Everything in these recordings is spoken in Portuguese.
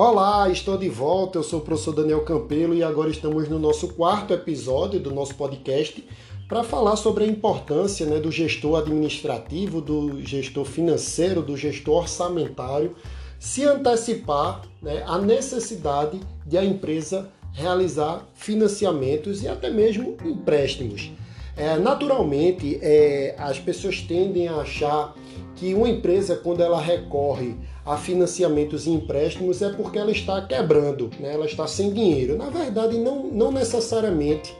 Olá, estou de volta. Eu sou o professor Daniel Campelo e agora estamos no nosso quarto episódio do nosso podcast para falar sobre a importância né, do gestor administrativo, do gestor financeiro, do gestor orçamentário se antecipar né, a necessidade de a empresa realizar financiamentos e até mesmo empréstimos. É, naturalmente, é, as pessoas tendem a achar que uma empresa, quando ela recorre a financiamentos e empréstimos, é porque ela está quebrando, né? ela está sem dinheiro. Na verdade, não, não necessariamente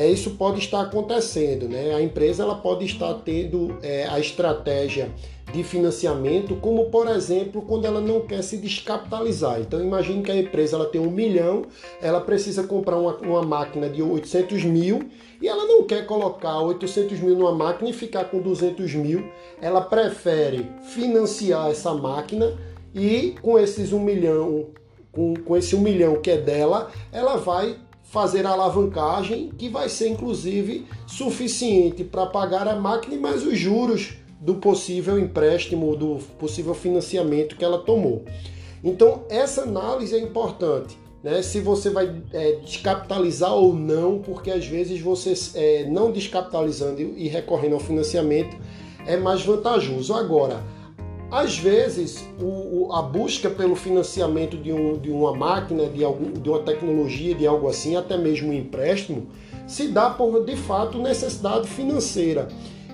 é, isso pode estar acontecendo. Né? A empresa ela pode estar tendo é, a estratégia de financiamento, como por exemplo quando ela não quer se descapitalizar. Então imagine que a empresa ela tem um milhão, ela precisa comprar uma, uma máquina de 800 mil e ela não quer colocar 800 mil numa máquina e ficar com 200 mil. Ela prefere financiar essa máquina e com esses um milhão, com, com esse um milhão que é dela, ela vai fazer a alavancagem que vai ser inclusive suficiente para pagar a máquina e mais os juros do possível empréstimo, do possível financiamento que ela tomou. Então, essa análise é importante. Né? Se você vai é, descapitalizar ou não, porque às vezes você é, não descapitalizando e recorrendo ao financiamento é mais vantajoso. Agora, às vezes, o, o, a busca pelo financiamento de, um, de uma máquina, de, algum, de uma tecnologia, de algo assim, até mesmo um empréstimo, se dá por de fato necessidade financeira.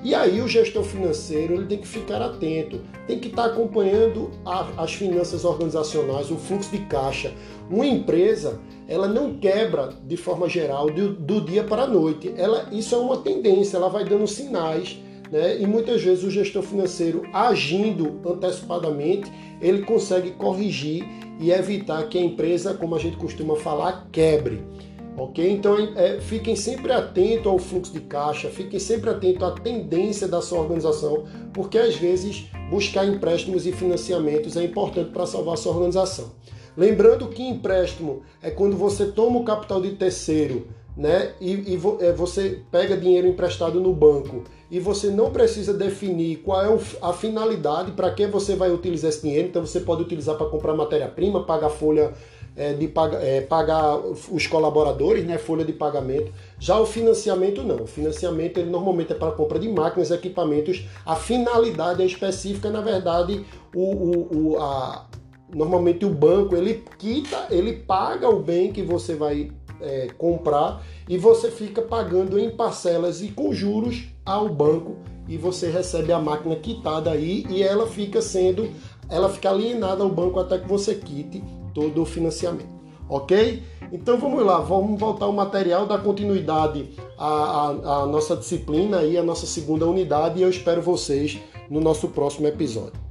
E aí o gestor financeiro ele tem que ficar atento, tem que estar acompanhando a, as finanças organizacionais, o fluxo de caixa. Uma empresa ela não quebra de forma geral do, do dia para a noite. Ela, isso é uma tendência, ela vai dando sinais. Né? E muitas vezes o gestor financeiro agindo antecipadamente, ele consegue corrigir e evitar que a empresa, como a gente costuma falar, quebre. Ok? Então é, fiquem sempre atentos ao fluxo de caixa, fiquem sempre atentos à tendência da sua organização, porque às vezes buscar empréstimos e financiamentos é importante para salvar a sua organização. Lembrando que empréstimo é quando você toma o capital de terceiro né, e, e é, você pega dinheiro emprestado no banco e você não precisa definir qual é a finalidade, para que você vai utilizar esse dinheiro. Então você pode utilizar para comprar matéria-prima, pagar folha é, de paga, é, pagar os colaboradores, né, folha de pagamento. Já o financiamento não. O financiamento ele normalmente é para compra de máquinas, equipamentos. A finalidade é específica, na verdade, o, o, o a, normalmente o banco ele quita, ele paga o bem que você vai é, comprar e você fica pagando em parcelas e com juros ao banco e você recebe a máquina quitada aí e ela fica sendo, ela fica alienada ao banco até que você quite todo o financiamento, ok? Então vamos lá, vamos voltar ao material da continuidade à, à nossa disciplina e à nossa segunda unidade e eu espero vocês no nosso próximo episódio.